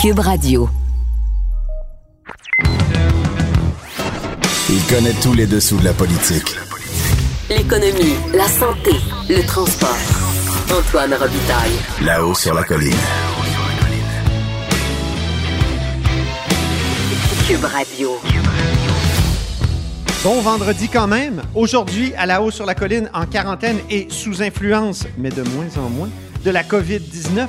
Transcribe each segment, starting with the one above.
Cube Radio. Il connaît tous les dessous de la politique. L'économie, la santé, le transport. Antoine Robitaille. Là-haut sur la colline. Cube Radio. Bon vendredi quand même. Aujourd'hui, à la haut sur la colline, en quarantaine et sous influence, mais de moins en moins, de la COVID-19.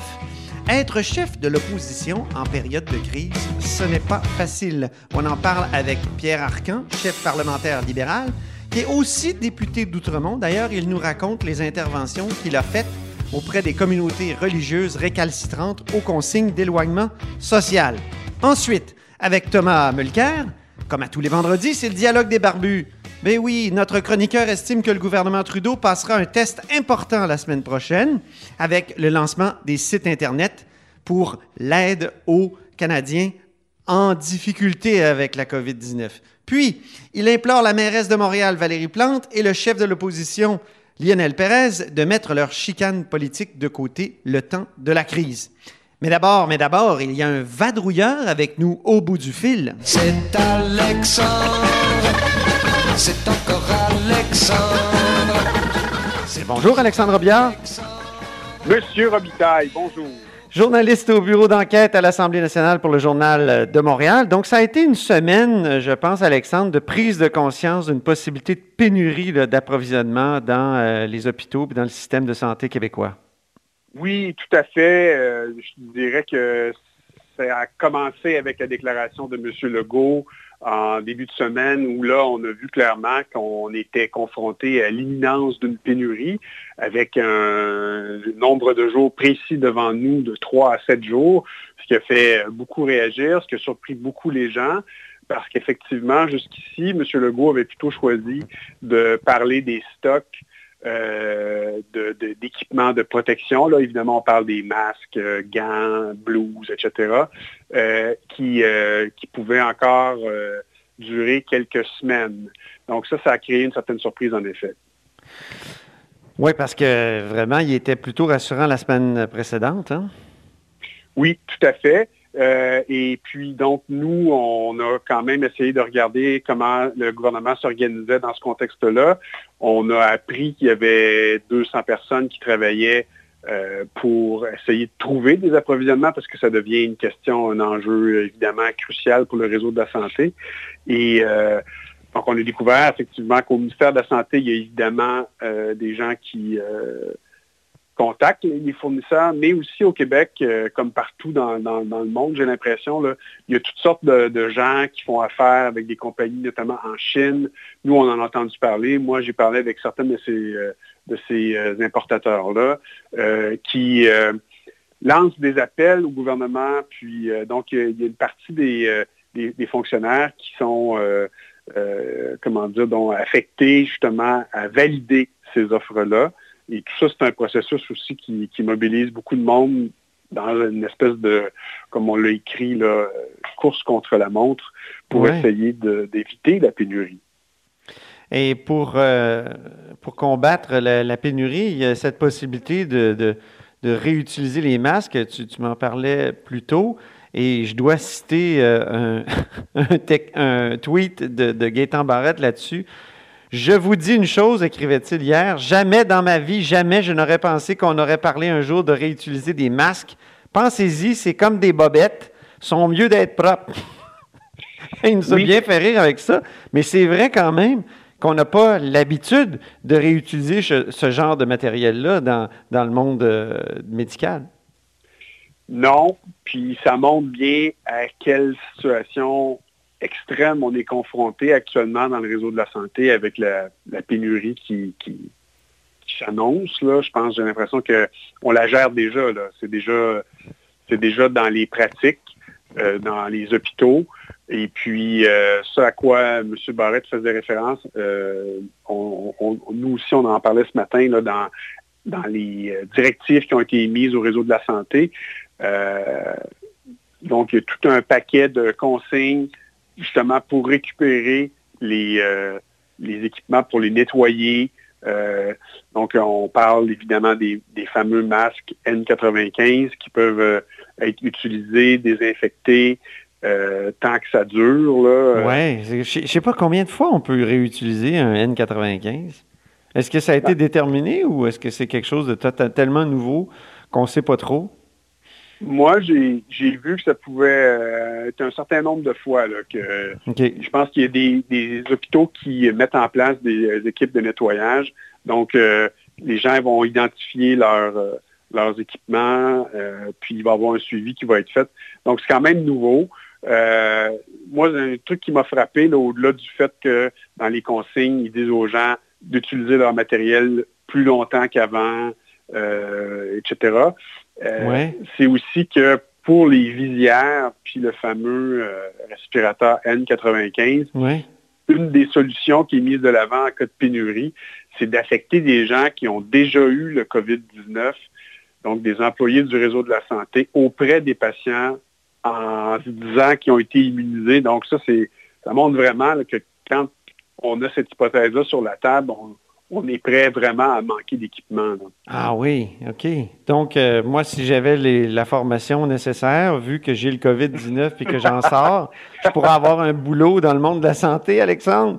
Être chef de l'opposition en période de crise, ce n'est pas facile. On en parle avec Pierre Arcan, chef parlementaire libéral, qui est aussi député d'Outremont. D'ailleurs, il nous raconte les interventions qu'il a faites auprès des communautés religieuses récalcitrantes aux consignes d'éloignement social. Ensuite, avec Thomas Mulcair, comme à tous les vendredis, c'est le dialogue des barbus. Mais oui, notre chroniqueur estime que le gouvernement Trudeau passera un test important la semaine prochaine avec le lancement des sites Internet pour l'aide aux Canadiens en difficulté avec la COVID-19. Puis, il implore la mairesse de Montréal, Valérie Plante, et le chef de l'opposition, Lionel Pérez, de mettre leur chicane politique de côté le temps de la crise. Mais d'abord, mais d'abord, il y a un vadrouilleur avec nous au bout du fil. C'est Alexandre. C'est encore Alexandre. Bonjour Alexandre Biard. Monsieur Robitaille, bonjour. Journaliste au bureau d'enquête à l'Assemblée nationale pour le Journal de Montréal. Donc, ça a été une semaine, je pense, Alexandre, de prise de conscience d'une possibilité de pénurie d'approvisionnement dans euh, les hôpitaux et dans le système de santé québécois. Oui, tout à fait. Euh, je dirais que ça a commencé avec la déclaration de M. Legault en début de semaine où là, on a vu clairement qu'on était confronté à l'imminence d'une pénurie avec un nombre de jours précis devant nous de 3 à 7 jours, ce qui a fait beaucoup réagir, ce qui a surpris beaucoup les gens parce qu'effectivement, jusqu'ici, M. Legault avait plutôt choisi de parler des stocks euh, d'équipements de, protection. Là, évidemment, on parle des masques, euh, gants, blouses, etc., euh, qui, qui pouvaient encore durer quelques semaines. Donc ça, ça a créé une certaine surprise, en effet. Oui, parce que vraiment, il était plutôt rassurant la semaine précédente. Hein? Oui, tout à fait. Euh, et puis, donc, nous, on a quand même essayé de regarder comment le gouvernement s'organisait dans ce contexte-là. On a appris qu'il y avait 200 personnes qui travaillaient euh, pour essayer de trouver des approvisionnements parce que ça devient une question, un enjeu évidemment crucial pour le réseau de la santé. Et euh, donc, on a découvert effectivement qu'au ministère de la Santé, il y a évidemment des gens qui contactent les fournisseurs, mais aussi au Québec, euh, comme partout dans, le monde, j'ai l'impression, il y a toutes sortes de, gens qui font affaire avec des compagnies, notamment en Chine. Nous, on en a entendu parler. Moi, j'ai parlé avec certains de ces, euh, euh, importateurs-là qui lancent des appels au gouvernement. Puis, donc, il y a une partie des, des, fonctionnaires qui sont, comment dire, donc, affectés justement à valider ces offres-là. Et tout ça, c'est un processus aussi qui, mobilise beaucoup de monde dans une espèce de, comme on l'a écrit, là, course contre la montre pour essayer d'éviter la pénurie. Et pour, euh, pour combattre la, pénurie, il y a cette possibilité de, réutiliser les masques. Tu, m'en parlais plus tôt. Et je dois citer euh, un, tweet de, de Gaétan Barrette là-dessus. Je vous dis une chose, écrivait-il hier, jamais dans ma vie, jamais je n'aurais pensé qu'on aurait parlé un jour de réutiliser des masques. Pensez-y, c'est comme des bobettes, sont mieux d'être propres. Il nous a bien fait rire avec ça, mais c'est vrai quand même qu'on n'a pas l'habitude de réutiliser ce, genre de matériel-là dans, le monde euh, médical. Non, puis ça montre bien à quelle situation extrême on est confronté actuellement dans le réseau de la santé avec la, pénurie qui, s'annonce. Je pense, j'ai l'impression qu'on la gère déjà. C'est déjà, déjà dans les pratiques, euh, dans les hôpitaux. Et puis, euh, ce à quoi M. Barrett faisait référence, euh, nous aussi, on en parlait ce matin dans, dans les directives qui ont été émises au réseau de la santé. donc, il y a tout un paquet de consignes justement pour récupérer les, euh, les équipements, pour les nettoyer, donc, on parle évidemment des, fameux masques N95 qui peuvent être utilisés, désinfectés, tant que ça dure. Oui, je ne sais pas combien de fois on peut réutiliser un N95. Est-ce que ça a été déterminé ou est-ce que c'est quelque chose de tellement nouveau qu'on ne sait pas trop? Moi, j'ai vu que ça pouvait euh, être un certain nombre de fois. que Je pense qu'il y a des, hôpitaux qui mettent en place des, euh, équipes de nettoyage. Donc, euh, les gens vont identifier leurs équipements, puis il va y avoir un suivi qui va être fait. Donc, c'est quand même nouveau. moi, un truc qui m'a frappé, au-delà du fait que dans les consignes, ils disent aux gens d'utiliser leur matériel plus longtemps qu'avant, etc. Euh, c'est aussi que pour les visières, puis le fameux euh, respirateur N95, une des solutions qui est mise de l'avant en cas de pénurie, c'est d'affecter des gens qui ont déjà eu le COVID-19, donc des employés du réseau de la santé, auprès des patients en disant qu'ils ont été immunisés. Donc ça, c'est ça montre vraiment que quand on a cette hypothèse-là sur la table, on, on est prêt vraiment à manquer d'équipement. Ah oui, OK. Donc, euh, moi, si j'avais la formation nécessaire, vu que j'ai le COVID-19 et que j'en sors, je pourrais avoir un boulot dans le monde de la santé, Alexandre?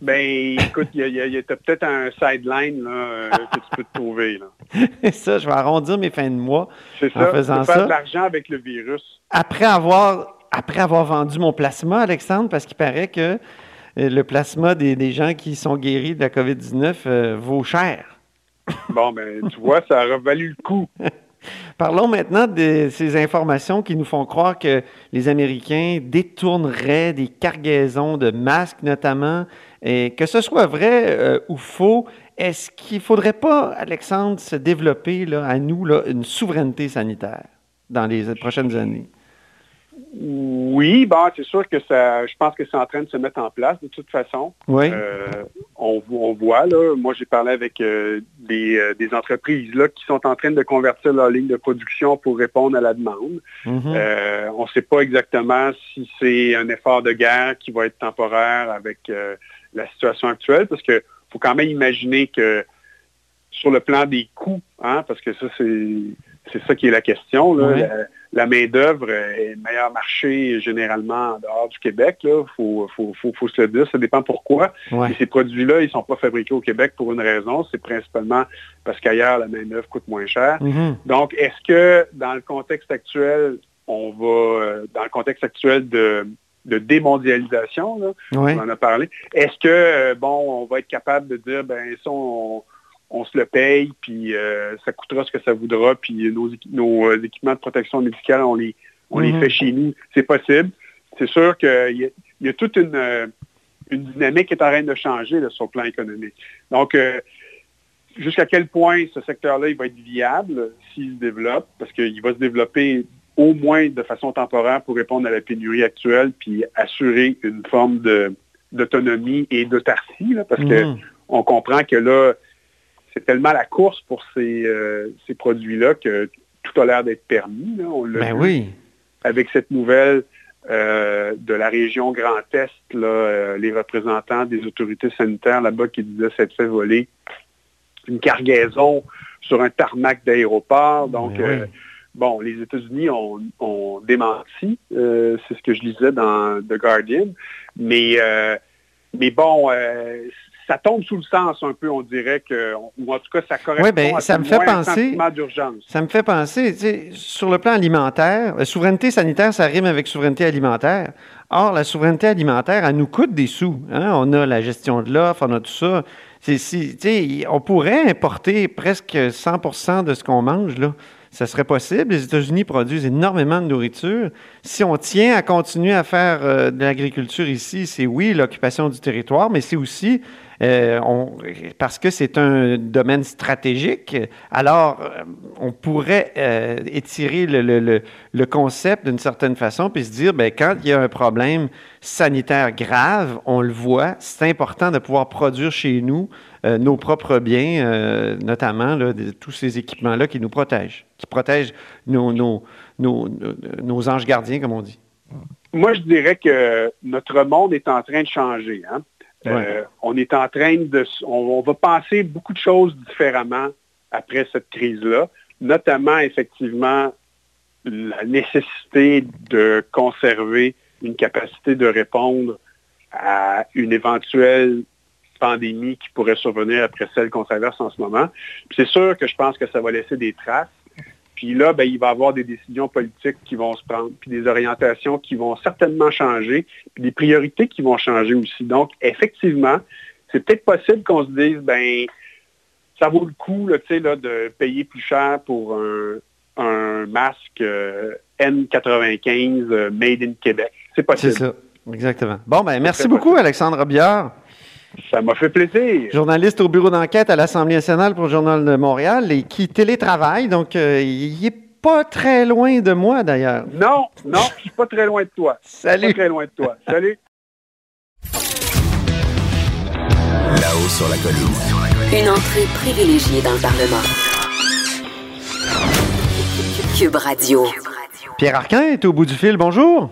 Ben, écoute, il y a, peut-être un sideline euh, que tu peux te trouver. Là. ça, je vais arrondir mes fins de mois en faisant ça. faire de l'argent avec le virus. Après avoir, après avoir vendu mon plasma, Alexandre, parce qu'il paraît que le plasma des, gens qui sont guéris de la COVID-19 euh, vaut cher. Bon, ben, tu vois, ça a valu le coup. Parlons maintenant de ces informations qui nous font croire que les Américains détourneraient des cargaisons de masques notamment. Et que ce soit vrai euh, ou faux, est-ce qu'il ne faudrait pas, Alexandre, se développer là, à nous là, une souveraineté sanitaire dans les prochaines années? Oui, bon, c'est sûr que ça, je pense que c'est en train de se mettre en place de toute façon. Oui. Euh, on, voit, là, moi j'ai parlé avec euh, euh, des, entreprises là, qui sont en train de convertir leur ligne de production pour répondre à la demande. Mm-hmm. on ne sait pas exactement si c'est un effort de guerre qui va être temporaire avec la situation actuelle, parce qu'il faut quand même imaginer que sur le plan des coûts, hein, parce que ça, c'est ça qui est la question, là, la main-d'œuvre est meilleur marché généralement en dehors du Québec. Il faut, se le dire. Ça dépend pourquoi. ces produits-là, ils ne sont pas fabriqués au Québec pour une raison. C'est principalement parce qu'ailleurs, la main-d'œuvre coûte moins cher. Mm-hmm. Donc, est-ce que dans le contexte actuel, on va, euh, dans le contexte actuel de, démondialisation, on en a parlé, est-ce que, euh, bon, on va être capable de dire, ben, ça, on, on se le paye, puis euh, ça coûtera ce que ça voudra, puis nos, euh, équipements de protection médicale, on les, on les mhm. fait chez nous. C'est possible. C'est sûr qu'il y, a toute euh, une, dynamique qui est en train de changer sur le plan économique. Donc, jusqu'à quel point ce secteur-là il va être viable s'il se développe, parce qu'il va se développer au moins de façon temporaire pour répondre à la pénurie actuelle, puis assurer une forme d'autonomie et d'autarcie, parce qu'on mhm. comprend que là, c'est tellement la course pour ces, euh, ces produits-là que tout a l'air d'être permis. On l'a ben oui. avec cette nouvelle euh, de la région Grand Est, euh, les représentants des autorités sanitaires là-bas qui disaient s'être fait voler une cargaison sur un tarmac d'aéroport. Ben Donc, bon, les États-Unis ont, démenti, c'est ce que je lisais dans The Guardian, mais, mais bon, ça tombe sous le sens un peu, on dirait que, ou en tout cas, ça correspond ben, à ça me fait penser, d'urgence. Ça me fait penser, sur le plan alimentaire, la souveraineté sanitaire, ça rime avec souveraineté alimentaire. Or, la souveraineté alimentaire, elle nous coûte des sous. Hein. On a la gestion de l'offre, on a tout ça. on pourrait importer presque 100% de ce qu'on mange, là ça serait possible. Les États-Unis produisent énormément de nourriture. Si on tient à continuer à faire euh, de l'agriculture ici, c'est oui, l'occupation du territoire, mais c'est aussi euh, parce que c'est un domaine stratégique. Alors, euh, on pourrait étirer le, concept d'une certaine façon, puis se dire, ben, quand il y a un problème sanitaire grave, on le voit, c'est important de pouvoir produire chez nous euh, nos propres biens, euh, notamment tous ces équipements-là qui nous protègent, qui protègent nos, nos, anges gardiens, comme on dit. Moi, je dirais que notre monde est en train de changer. Hein. Euh, on est en train de... On, va penser beaucoup de choses différemment après cette crise-là, notamment effectivement la nécessité de conserver une capacité de répondre à une éventuelle pandémie qui pourrait survenir après celle qu'on traverse en ce moment. C'est sûr que je pense que ça va laisser des traces. Puis là, ben, il va y avoir des décisions politiques qui vont se prendre, puis des orientations qui vont certainement changer, puis des priorités qui vont changer aussi. Donc, effectivement, c'est peut-être possible qu'on se dise, ben, ça vaut le coup là, là, de payer plus cher pour un, masque euh, N95 euh, made in Québec. C'est possible. C'est ça, exactement. Bon, ben, merci beaucoup, Alexandre Biard. Ça m'a fait plaisir. Journaliste au bureau d'enquête à l'Assemblée nationale pour le Journal de Montréal et qui télétravaille, donc euh, il n'est pas très loin de moi d'ailleurs. Non, non, je suis pas très loin de toi. Salut. Pas très loin de toi. Salut. Là-haut sur la colline. Une entrée privilégiée dans le Parlement. Cube Radio. Pierre Arquin est au bout du fil. Bonjour.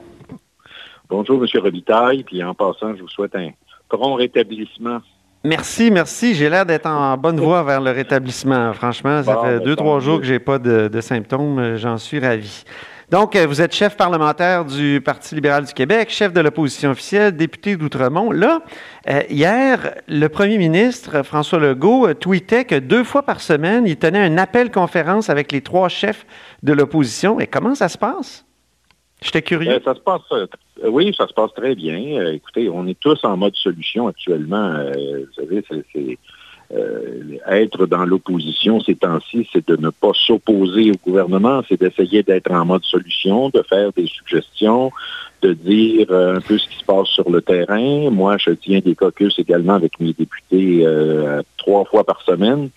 Bonjour, M. Robitaille. Puis en passant, je vous souhaite un prompt rétablissement. Merci, merci. J'ai l'air d'être en bonne voie vers le rétablissement. Franchement, ça fait ben, deux, trois jours que j'ai pas de, symptômes. J'en suis ravi. Donc, euh, vous êtes chef parlementaire du Parti libéral du Québec, chef de l'opposition officielle, député d'Outremont. Là, euh, hier, le premier ministre, François Legault, euh, tweetait que deux fois par semaine, il tenait un appel conférence avec les trois chefs de l'opposition. Et comment ça se passe? J'étais curieux. Euh, ça se passe, euh, oui, ça se passe très bien. Euh, écoutez, on est tous en mode solution actuellement. vous savez, c'est, être dans l'opposition ces temps-ci, c'est de ne pas s'opposer au gouvernement, c'est d'essayer d'être en mode solution, de faire des suggestions, de dire un peu ce qui se passe sur le terrain. Moi, je tiens des caucus également avec mes députés trois fois par semaine.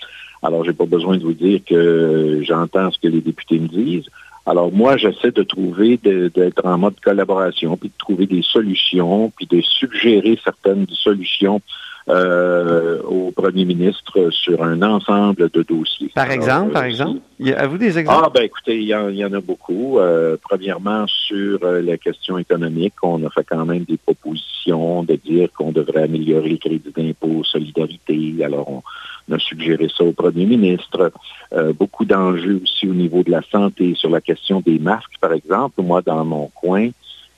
Alors, j'ai pas besoin de vous dire que j'entends ce que les députés me disent. Alors moi, j'essaie de trouver, d'être en mode collaboration, puis de trouver des solutions, puis de suggérer certaines solutions euh, au premier ministre sur un ensemble de dossiers. Par exemple, par exemple, avez-vous des exemples? Ah ben écoutez, il y, en, a beaucoup. Euh, premièrement, sur euh, la question économique, on a fait quand même des propositions de dire qu'on devrait améliorer le crédit d'impôt, solidarité. Alors on, a suggéré ça au premier ministre. Euh, beaucoup d'enjeux aussi au niveau de la santé, sur la question des masques, par exemple. Moi, dans mon coin,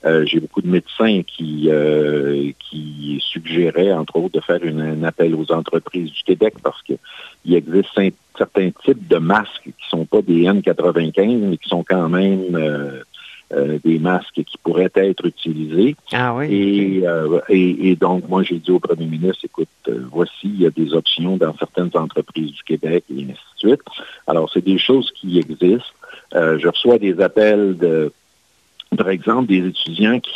euh, j'ai beaucoup de médecins qui, euh, qui suggéraient, entre autres, de faire un appel aux entreprises du Québec parce qu'il existe certains types de masques qui ne sont pas des N95, mais qui sont quand même euh, des masques qui pourraient être utilisés. Ah euh, et, et, donc, moi, j'ai dit au premier ministre, écoute, euh, voici, il y a des options dans certaines entreprises du Québec et ainsi de suite. Alors, c'est des choses qui existent. je reçois des appels de, par exemple, des étudiants qui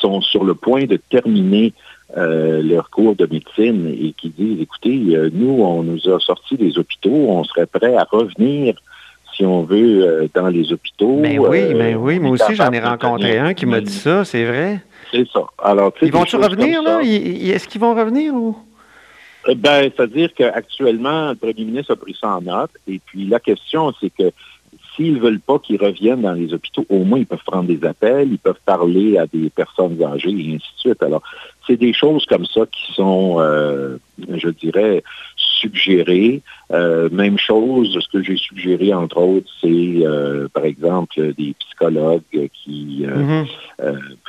sont sur le point de terminer leur cours de médecine et qui disent, écoutez, nous, on nous a sorti des hôpitaux, on serait prêt à revenir si on veut, euh, dans les hôpitaux. Mais ben oui, mais euh, ben oui, moi aussi j'en ai rencontré un qui m'a dit ça, c'est vrai. C'est ça. Alors, Ils vont-tu revenir, là? Est-ce qu'ils vont revenir ou? Euh, ben, c'est-à-dire qu'actuellement, le premier ministre a pris ça en note. Et puis, la question, c'est que s'ils ne veulent pas qu'ils reviennent dans les hôpitaux, au moins ils peuvent prendre des appels, ils peuvent parler à des personnes âgées et ainsi de suite. Alors, c'est des choses comme ça qui sont, euh, je dirais, suggérées. Euh, même chose, ce que j'ai suggéré, entre autres, c'est, euh, par exemple, des psychologues qui mm-hmm.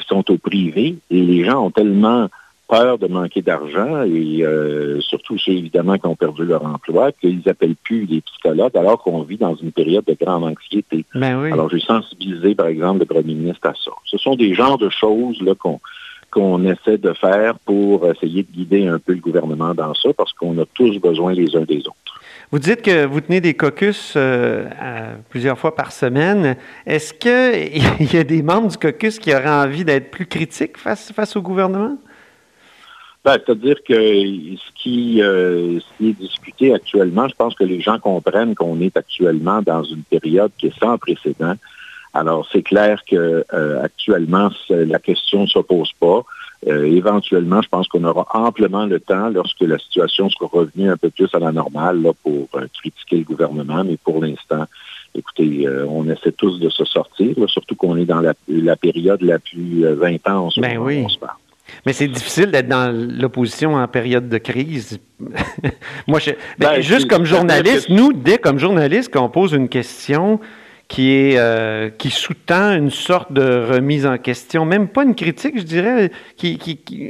sont au privé et les gens ont tellement peur de manquer d'argent et euh, surtout ceux évidemment qui ont perdu leur emploi, qu'ils n'appellent plus les psychologues alors qu'on vit dans une période de grande anxiété. Ben alors j'ai sensibilisé par exemple le premier ministre à ça. Ce sont des genres de choses là qu'on qu'on essaie de faire pour essayer de guider un peu le gouvernement dans ça parce qu'on a tous besoin les uns des autres. Vous dites que vous tenez des caucus euh, plusieurs fois par semaine. Est-ce qu'il y a des membres du caucus qui auraient envie d'être plus critiques face, face au gouvernement? Ben, C'est-à-dire que ce qui, euh, ce qui est discuté actuellement, je pense que les gens comprennent qu'on est actuellement dans une période qui est sans précédent. Alors, c'est clair que euh, actuellement, la question ne s'oppose pas. Euh, éventuellement, je pense qu'on aura amplement le temps lorsque la situation sera revenue un peu plus à la normale là, pour critiquer le gouvernement. Mais pour l'instant, écoutez, on essaie tous de se sortir, surtout qu'on est dans la, période la plus intense ben oui. on se parle. Mais c'est difficile d'être dans l'opposition en période de crise. Moi, je, ben, Ben, juste comme journaliste, nous, dès comme journaliste, qu'on pose une question qui est euh, qui sous-tend une sorte de remise en question, même pas une critique, je dirais, qui, qui, qui-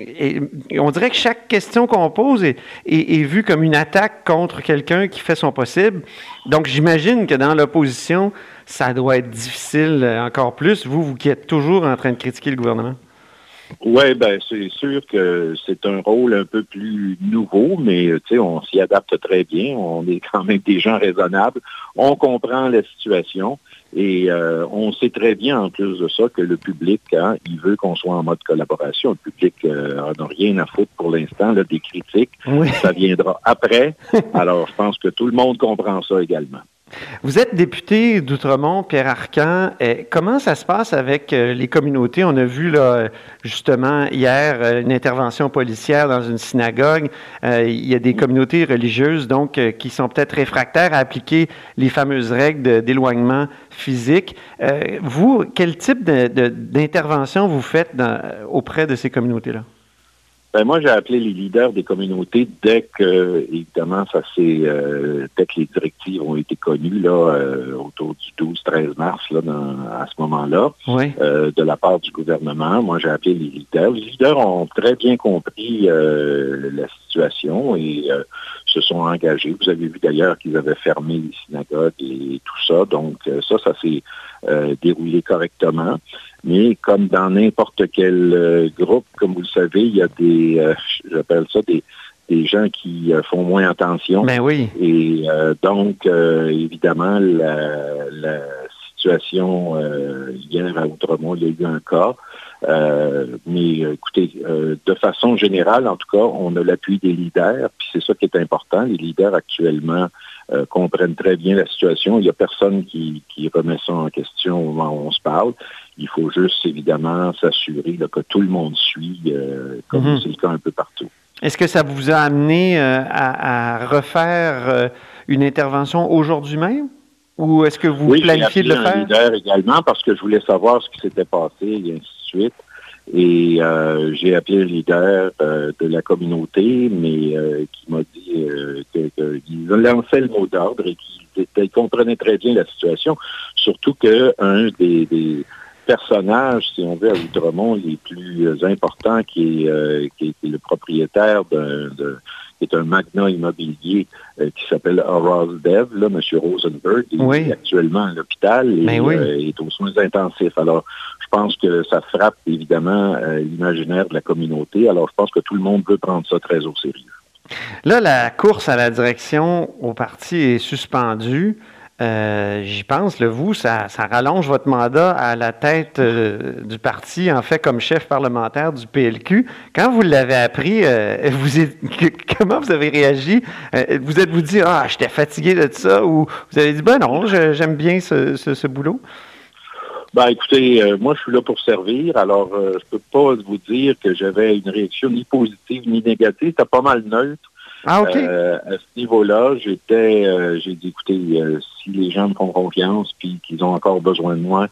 et on dirait que chaque question qu'on pose est, est, est vue comme une attaque contre quelqu'un qui fait son possible. Donc, j'imagine que dans l'opposition, ça doit être difficile encore plus, vous, vous qui êtes toujours en train de critiquer le gouvernement. Oui, ben c'est sûr que c'est un rôle un peu plus nouveau, mais on s'y adapte très bien. On est quand même des gens raisonnables. On comprend la situation et euh, on sait très bien en plus de ça que le public, hein, il veut qu'on soit en mode collaboration. Le public euh, en a rien à foutre pour l'instant des critiques. Oui. Ça viendra après. Alors, je pense que tout le monde comprend ça également. Vous êtes député d'Outremont, Pierre Arcan. Eh, comment ça se passe avec euh, les communautés? On a vu là, justement hier euh, une intervention policière dans une synagogue. Euh, il y a des communautés religieuses donc qui sont peut-être réfractaires à appliquer les fameuses règles d'éloignement physique. Vous, quel type d'intervention vous faites auprès de ces communautés-là? Ben, moi, j'ai appelé les leaders des communautés dès que, évidemment, ça s'est, euh, dès que les directives ont été connues, là, euh, autour du 12-13 mars, là, dans- à ce moment-là, Oui. euh, de la part du gouvernement. Moi, j'ai appelé les leaders. Les leaders ont très bien compris euh, la situation et euh, se sont engagés. Vous avez vu d'ailleurs qu'ils avaient fermé les synagogues et tout ça. Donc, euh, ça, ça s'est euh, déroulé correctement. Mais comme dans n'importe quel euh, groupe, comme vous le savez, il y a des, j'appelle ça des, des gens qui font moins attention. Ben oui. Et donc, évidemment, la, la situation hier à Outremont, il y a eu un cas. Euh, mais euh, écoutez, euh, de façon générale, en tout cas, on a l'appui des leaders, puis c'est ça qui est important. Les leaders actuellement euh, comprennent très bien la situation. Il n'y a personne qui, qui remet ça en question au moment où on se parle. Il faut juste, évidemment, s'assurer que tout le monde suit, euh, comme Mhm. c'est le cas un peu partout. Est-ce que ça vous a amené euh, à, à refaire euh, une intervention aujourd'hui même? Ou est-ce que vous Oui, planifiez de le faire? leader également parce que je voulais savoir ce qui s'était passé et ainsi de suite. Et euh, j'ai appelé le leader euh, de la communauté, mais euh, qui m'a dit qu'il lançait le mot d'ordre et qu'il comprenait très bien la situation. Surtout qu'un des, des personnages, si on veut, à Outremont, les plus importants, qui est, qui est le propriétaire d'un qui est un magnat immobilier euh, qui s'appelle Horace Dev, là, M. Rosenberg, il Oui. est actuellement à l'hôpital et Ben oui. euh, est aux soins intensifs. Alors, pense que ça frappe évidemment euh, l'imaginaire de la communauté. Alors, je pense que tout le monde veut prendre ça très au sérieux. Là, la course à la direction au parti est suspendue. Euh, J'y pense, le vous, ça, rallonge votre mandat à la tête euh, du parti, en fait, comme chef parlementaire du PLQ. Quand vous l'avez appris, comment vous avez réagi? Vous êtes-vous dit, ah, j'étais fatigué de ça, ou vous avez dit, ben non, j'aime bien ce boulot? Ben, écoutez, euh, moi, je suis là pour servir. Alors, euh, je peux pas vous dire que j'avais une réaction ni positive ni négative. C'était pas mal neutre. Ah, OK. Euh, à ce niveau-là, j'étais, euh, j'ai dit, écoutez, si les gens me font confiance puis qu'ils ont encore besoin de moi,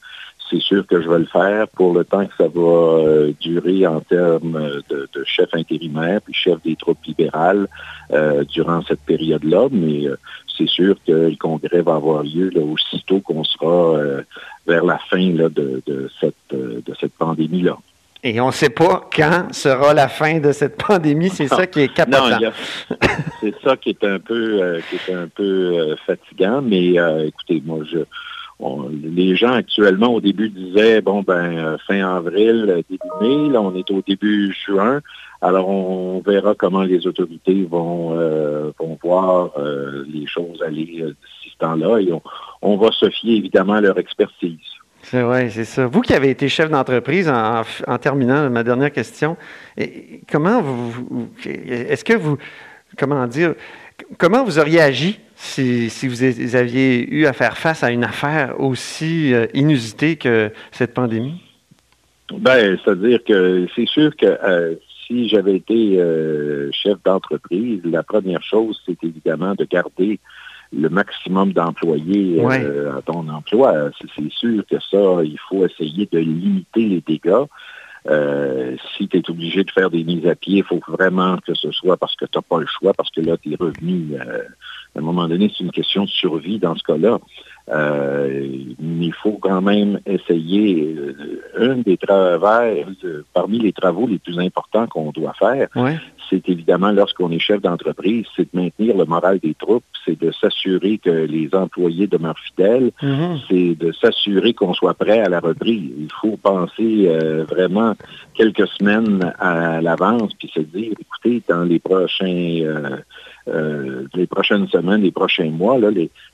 c'est sûr que je vais le faire pour le temps que ça va euh, durer en termes de, de chef intérimaire puis chef des troupes libérales euh, durant cette période-là. Mais euh, c'est sûr que le congrès va avoir lieu là, aussitôt qu'on sera euh, vers la fin là, de, de cette, euh, de cette pandémie-là. Et on ne sait pas quand sera la fin de cette pandémie. C'est ça qui est capotant. C'est ça qui est un peu, euh, qui est un peu euh, fatigant. Mais euh, écoutez, moi, je, les gens actuellement au début disaient bon ben euh, fin avril, euh, début mai. Là, on est au début juin. Alors, on verra comment les autorités vont euh, vont voir les choses aller d'ici ce temps-là. Et on, va se fier évidemment à leur expertise. C'est vrai, c'est ça. Vous qui avez été chef d'entreprise, en, en terminant ma dernière question, comment vous- est-ce que vous, comment dire, comment vous auriez agi si, si vous aviez eu à faire face à une affaire aussi euh, inusitée que cette pandémie? Ben, c'est-à-dire que c'est sûr que euh, si j'avais été euh, chef d'entreprise, la première chose, c'est évidemment de garder le maximum d'employés euh, à ton emploi. C'est sûr que ça, il faut essayer de limiter les dégâts. Euh, si tu es obligé de faire des mises à pied, il faut vraiment que ce soit parce que tu n'as pas le choix, parce que là, tes revenus, euh, à un moment donné, c'est une question de survie dans ce cas-là. Euh, il faut quand même essayer. un des travers, parmi les travaux les plus importants qu'on doit faire, c'est évidemment lorsqu'on est chef d'entreprise, c'est de maintenir le moral des troupes, c'est de s'assurer que les employés demeurent fidèles, mm-hmm. c'est de s'assurer qu'on soit prêt à la reprise. Il faut penser euh, vraiment quelques semaines à l'avance, puis se dire, écoutez, dans les prochains euh, euh, les prochaines semaines, les prochains mois, là,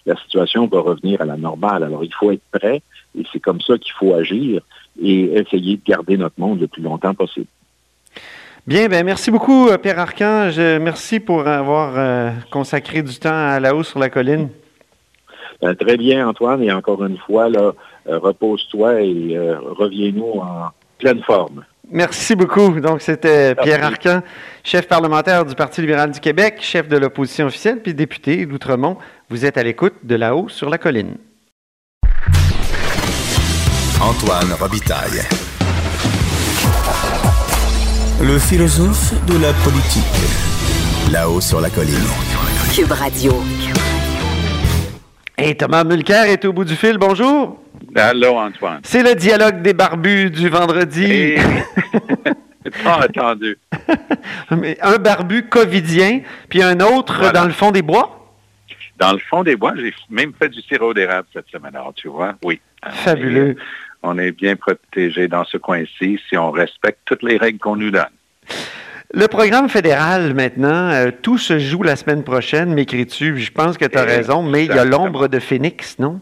la situation va revenir à la normale. Alors, il faut être prêt et c'est comme ça qu'il faut agir et essayer de garder notre monde le plus longtemps possible. Bien, ben merci beaucoup, euh, Pierre Archange. Merci pour avoir euh, consacré du temps à la hausse sur la colline. Ben, très bien, Antoine. Et encore une fois, là, repose-toi et reviens-nous en pleine forme. Merci beaucoup. Donc, c'était Pierre Arcan, chef parlementaire du Parti libéral du Québec, chef de l'opposition officielle, puis député d'Outremont. Vous êtes à l'écoute de là-haut sur la colline. Antoine Robitaille. Le philosophe de la politique. Là-haut sur la colline. Cube Radio. Et Thomas Mulcair est au bout du fil. Bonjour. Allô, Antoine. C'est le dialogue des barbus du vendredi. Pas attendu. un barbu covidien, puis un autre dans le fond des bois? Dans le fond des bois, j'ai même fait du sirop d'érable cette semaine, alors tu vois, oui. Fabuleux. On est, bien protégé dans ce coin-ci si on respecte toutes les règles qu'on nous donne. Le programme fédéral, maintenant, euh, tout se joue la semaine prochaine, m'écris-tu? Je pense que tu as raison, mais il y a l'ombre de Phoenix, non?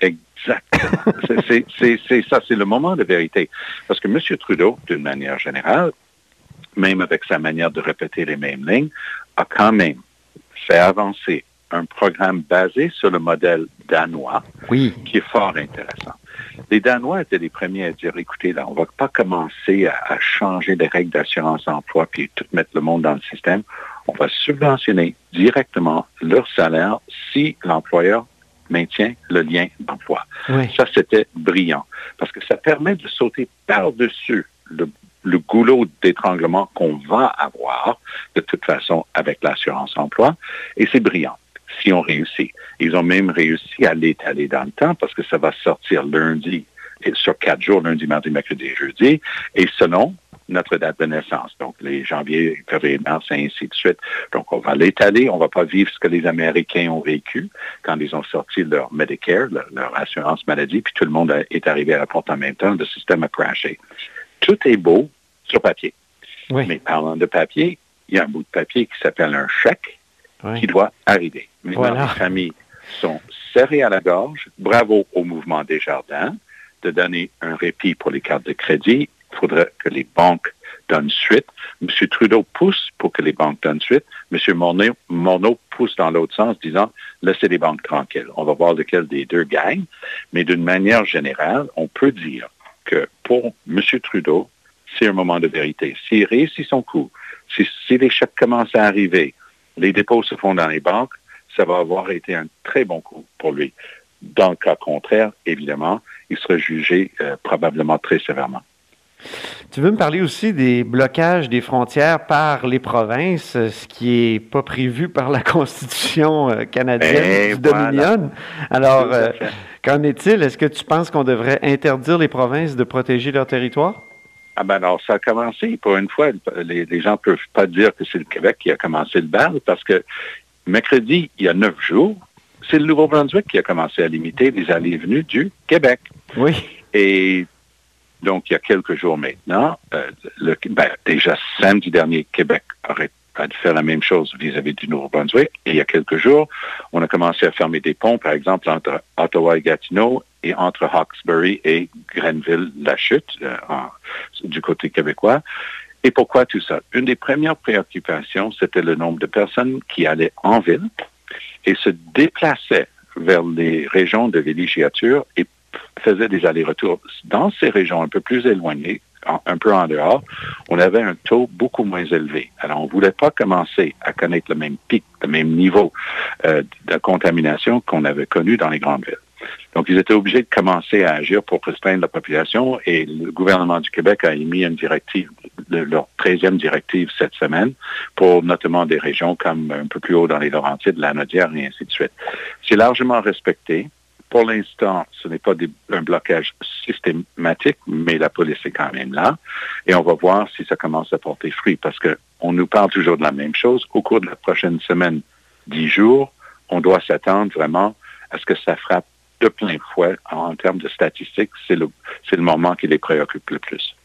Exactement. c'est ça, c'est le moment de vérité. Parce que M. Trudeau, d'une manière générale, même avec sa manière de répéter les mêmes lignes, a quand même fait avancer un programme basé sur le modèle danois, oui. qui est fort intéressant. Les Danois étaient les premiers à dire, écoutez, là, on ne va pas commencer à, à changer les règles d'assurance emploi puis tout mettre le monde dans le système. On va subventionner directement leur salaire si l'employeur maintient le lien d'emploi. Ça, c'était brillant parce que ça permet de sauter par-dessus le, goulot d'étranglement qu'on va avoir de toute façon avec l'assurance emploi et c'est brillant si on réussit. Ils ont même réussi à l'étaler dans le temps parce que ça va sortir lundi et sur quatre jours, lundi, mardi, mercredi et jeudi. Et selon notre date de naissance. Donc, les janvier, février, mars, et ainsi de suite. Donc, on va l'étaler. On va pas vivre ce que les Américains ont vécu quand ils ont sorti leur Medicare, leur, assurance maladie, puis tout le monde est arrivé à la porte en même temps. Le système a crashé. Tout est beau sur papier. Mais parlant de papier, il y a un bout de papier qui s'appelle un chèque qui doit arriver. Maintenant, les familles sont serrées à la gorge. Bravo au mouvement des jardins de donner un répit pour les cartes de crédit il faudrait que les banques donnent suite. M. Trudeau pousse pour que les banques donnent suite. M. Morneau, pousse dans l'autre sens, disant laissez les banques tranquilles. On va voir lequel des deux gagne. Mais d'une manière générale, on peut dire que pour M. Trudeau, c'est un moment de vérité. S'il réussit son coup, si, si les chèques commencent à arriver, les dépôts se font dans les banques, ça va avoir été un très bon coup pour lui. Dans le cas contraire, évidemment, il sera jugé euh, probablement très sévèrement. Tu veux me parler aussi des blocages des frontières par les provinces, ce qui n'est pas prévu par la Constitution euh, canadienne eh, du Dominion? Alors, euh, qu'en est-il? Est-ce que tu penses qu'on devrait interdire les provinces de protéger leur territoire? Ah ben alors, ça a commencé. Pour une fois, les, gens ne peuvent pas dire que c'est le Québec qui a commencé le bal parce que mercredi, il y a neuf jours, c'est le Nouveau-Brunswick qui a commencé à limiter les allées et venues du Québec. Oui. Et donc, il y a quelques jours maintenant, euh, le, ben, déjà samedi dernier, Québec aurait a faire la même chose vis-à-vis du Nouveau-Brunswick. Et il y a quelques jours, on a commencé à fermer des ponts, par exemple, entre Ottawa et Gatineau et entre Hawkesbury et Grenville-la-Chute, euh, du côté québécois. Et pourquoi tout ça? Une des premières préoccupations, c'était le nombre de personnes qui allaient en ville et se déplaçaient vers les régions de villégiature et faisait des allers-retours dans ces régions un peu plus éloignées, un peu en dehors, on avait un taux beaucoup moins élevé. Alors, on ne voulait pas commencer à connaître le même pic, le même niveau euh, de contamination qu'on avait connu dans les grandes villes. Donc, ils étaient obligés de commencer à agir pour restreindre la population et le gouvernement du Québec a émis une directive, leur 13e directive cette semaine pour notamment des régions comme un peu plus haut dans les Laurentides, la Nodière et ainsi de suite. C'est largement respecté. Pour l'instant, ce n'est pas un blocage systématique, mais la police est quand même là. Et on va voir si ça commence à porter fruit parce que on nous parle toujours de la même chose. Au cours de la prochaine semaine, dix jours, on doit s'attendre vraiment à ce que ça frappe de plein fouet en termes de statistiques. C'est le moment qui les préoccupe le plus.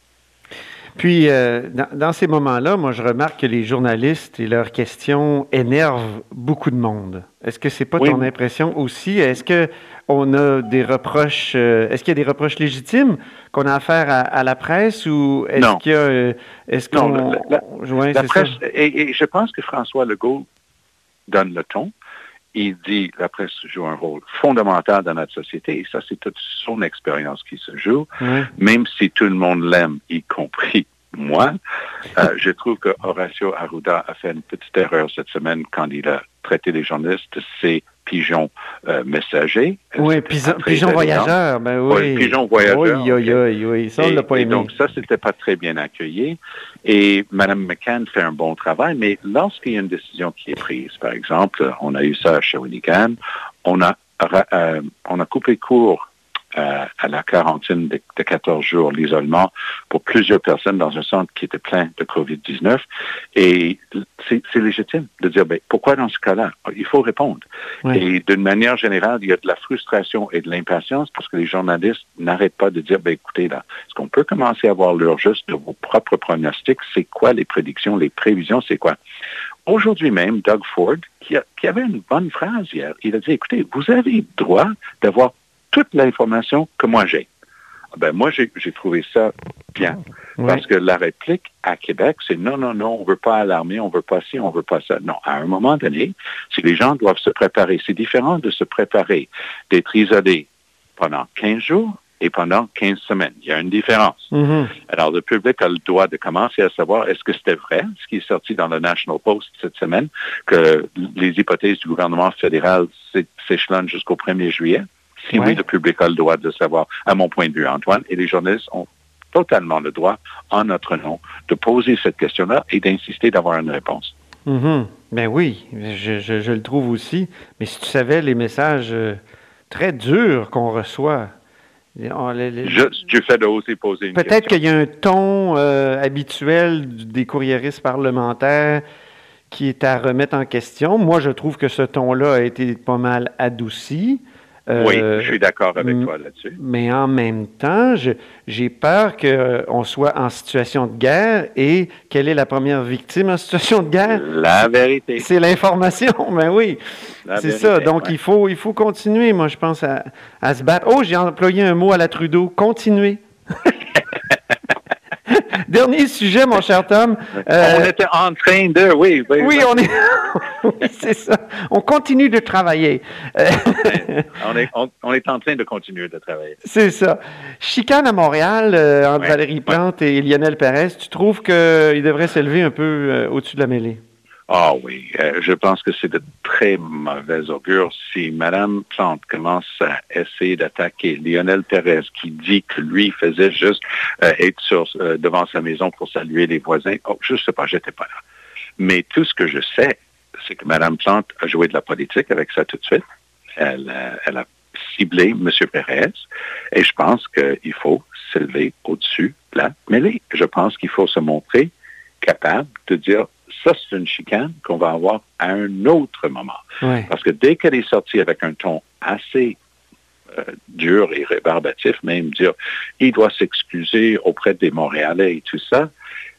Puis, euh, dans, ces moments-là, moi, je remarque que les journalistes et leurs questions énervent beaucoup de monde. Est-ce que c'est pas ton impression aussi? Est-ce que on a des reproches, euh, est-ce qu'il y a des reproches légitimes qu'on a à faire à, la presse ou est-ce qu'il y a, euh, est-ce qu'on... La, presse, et, je pense que François Legault donne le ton. Il dit la presse joue un rôle fondamental dans notre société et ça, c'est toute son expérience qui se joue. Même si tout le monde l'aime, y compris moi, euh, je trouve que Horacio Arruda a fait une petite erreur cette semaine quand il a traité les journalistes. C'est pigeon euh, messager. Oui, pigeon, voyageur, ben oui. pigeon voyageur. Oui, oui, oui, oui. ça, on l'a pas aimé. donc, ça, c'était pas très bien accueilli. Et Mme McCann fait un bon travail, mais lorsqu'il y a une décision qui est prise, par exemple, on a eu ça à Shawinigan, on a, euh, on a coupé court à, la quarantaine de, 14 jours, l'isolement pour plusieurs personnes dans un centre qui était plein de COVID-19. Et c'est légitime de dire, ben, pourquoi dans ce cas-là? Il faut répondre. Et d'une manière générale, il y a de la frustration et de l'impatience parce que les journalistes n'arrêtent pas de dire, ben, écoutez, là, est-ce qu'on peut commencer à avoir l'heure juste de vos propres pronostics? C'est quoi les prédictions, les prévisions, c'est quoi? Aujourd'hui même, Doug Ford, qui, qui, avait une bonne phrase hier, il a dit, écoutez, vous avez le droit d'avoir toute l'information que moi j'ai. Ah ben moi, j'ai trouvé ça bien. Parce que la réplique à Québec, c'est non, non, non, on ne veut pas alarmer, on ne veut pas ci, on ne veut pas ça. Non, à un moment donné, si les gens doivent se préparer, c'est différent de se préparer, d'être isolé pendant 15 jours et pendant 15 semaines. Il y a une différence. Mm-hmm. Alors, le public a le droit de commencer à savoir est-ce que c'était vrai, ce qui est sorti dans le National Post cette semaine, que les hypothèses du gouvernement fédéral s'échelonnent jusqu'au 1er juillet? Si oui, le public a le droit de savoir, à mon point de vue, Antoine, et les journalistes ont totalement le droit, en notre nom, de poser cette question-là et d'insister d'avoir une réponse. Mm Ben oui, je, le trouve aussi. Mais si tu savais les messages euh, très durs qu'on reçoit. Je, tu fais de aussi poser une Peut-être qu'il y a un ton euh, habituel des courriéristes parlementaires qui est à remettre en question. Moi, je trouve que ce ton-là a été pas mal adouci oui, euh, je suis d'accord avec toi là-dessus. Mais en même temps, j'ai peur qu'on soit en situation de guerre et quelle est la première victime en situation de guerre? La vérité. C'est l'information, mais ben oui. C'est ça. Donc, il, faut, il faut continuer, moi, je pense, à, à se battre. Oh, j'ai employé un mot à la Trudeau. Continuer. Dernier sujet, mon cher Tom. Euh, on était en train de, oui. Oui, on est, oui, c'est ça. On continue de travailler. on, est, on, est en train de continuer de travailler. C'est ça. Chicane à Montréal, euh, entre Valérie Plante et Lionel Perez, tu trouves qu'il devrait s'élever un peu euh, au-dessus de la mêlée? Ah oui, euh, je pense que c'est de très mauvais augure si Mme Plante commence à essayer d'attaquer Lionel Pérez qui dit que lui faisait juste euh, être sur, euh, devant sa maison pour saluer les voisins. Oh, je ne sais pas, j'étais pas là. Mais tout ce que je sais, c'est que Mme Plante a joué de la politique avec ça tout de suite. Elle, elle a ciblé M. Pérez et je pense qu'il faut s'élever au-dessus de la mêlée. Je pense qu'il faut se montrer capable de dire ça, c'est une chicane qu'on va avoir à un autre moment. Parce que dès qu'elle est sortie avec un ton assez euh, dur et rébarbatif, même dire, il doit s'excuser auprès des Montréalais et tout ça,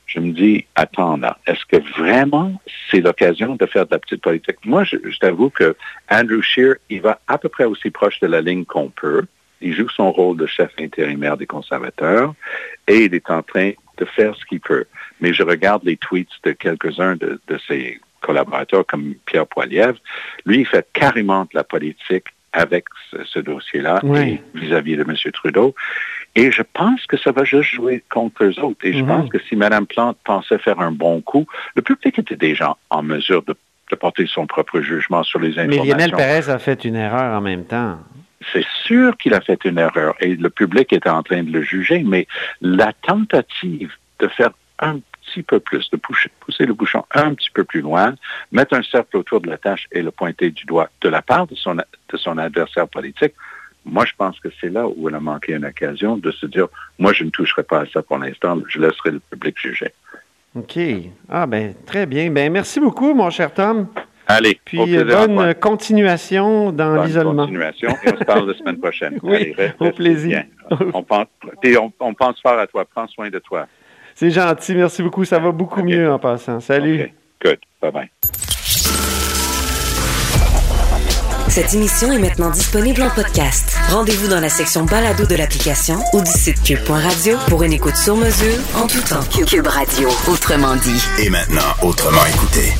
je me dis, attends là, est-ce que vraiment c'est l'occasion de faire de la petite politique? Moi, je, je t'avoue que Andrew Scheer, il va à peu près aussi proche de la ligne qu'on peut. Il joue son rôle de chef intérimaire des conservateurs et il est en train de faire ce qu'il peut. Mais je regarde les tweets de quelques-uns de, ses collaborateurs comme Pierre Poilievre. Lui, il fait carrément de la politique avec ce, dossier-là vis-à-vis de M. Trudeau. Et je pense que ça va juste jouer contre eux autres. Et je mhm. pense que si Mme Plante pensait faire un bon coup, le public était déjà en mesure de, porter son propre jugement sur les informations. Mais Lionel Perez a fait une erreur en même temps. c'est sûr qu'il a fait une erreur et le public était en train de le juger, mais la tentative de faire un petit peu plus, de pousser, pousser le bouchon un petit peu plus loin, mettre un cercle autour de la tâche et le pointer du doigt de la part de son, de son adversaire politique, moi, je pense que c'est là où elle a manqué une occasion de se dire, moi, je ne toucherai pas à ça pour l'instant, je laisserai le public juger. OK. Ah, ben, très bien. Ben, merci beaucoup, mon cher Tom. Allez. Puis bonne continuation dans l'isolement. continuation. Et on se parle la semaine prochaine. oui, au plaisir. On pense, on, pense fort à toi. Prends soin de toi. C'est gentil. Merci beaucoup. Ça va beaucoup mieux en passant. Salut. Good. Bye-bye. Cette émission est maintenant disponible en podcast. Rendez-vous dans la section balado de l'application ou du site cube.radio pour une écoute sur mesure en tout temps. Cube Radio, autrement dit. Et maintenant, autrement écouté.